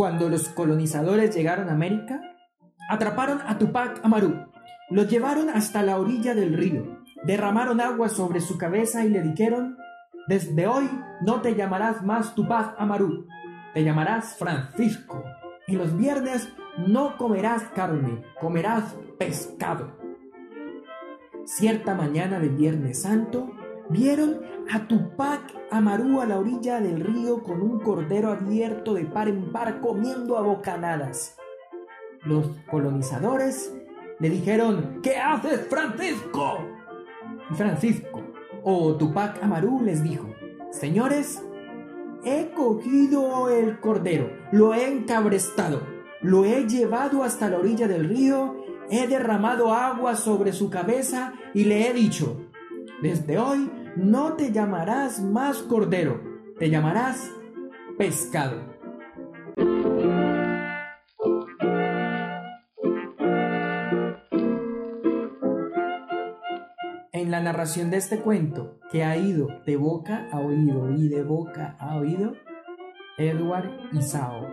Cuando los colonizadores llegaron a América, atraparon a Tupac Amaru, lo llevaron hasta la orilla del río, derramaron agua sobre su cabeza y le dijeron, desde hoy no te llamarás más Tupac Amaru, te llamarás Francisco. Y los viernes no comerás carne, comerás pescado. Cierta mañana de Viernes Santo, vieron a Tupac Amaru a la orilla del río con un cordero abierto de par en par comiendo a bocanadas. Los colonizadores le dijeron, ¿qué haces, Francisco? Y Francisco, o Tupac Amaru, les dijo, señores, he cogido el cordero, lo he encabrestado, lo he llevado hasta la orilla del río, he derramado agua sobre su cabeza y le he dicho, desde hoy no te llamarás más cordero, te llamarás pescado. En la narración de este cuento, que ha ido de boca a oído y de boca a oído, Edward Isao.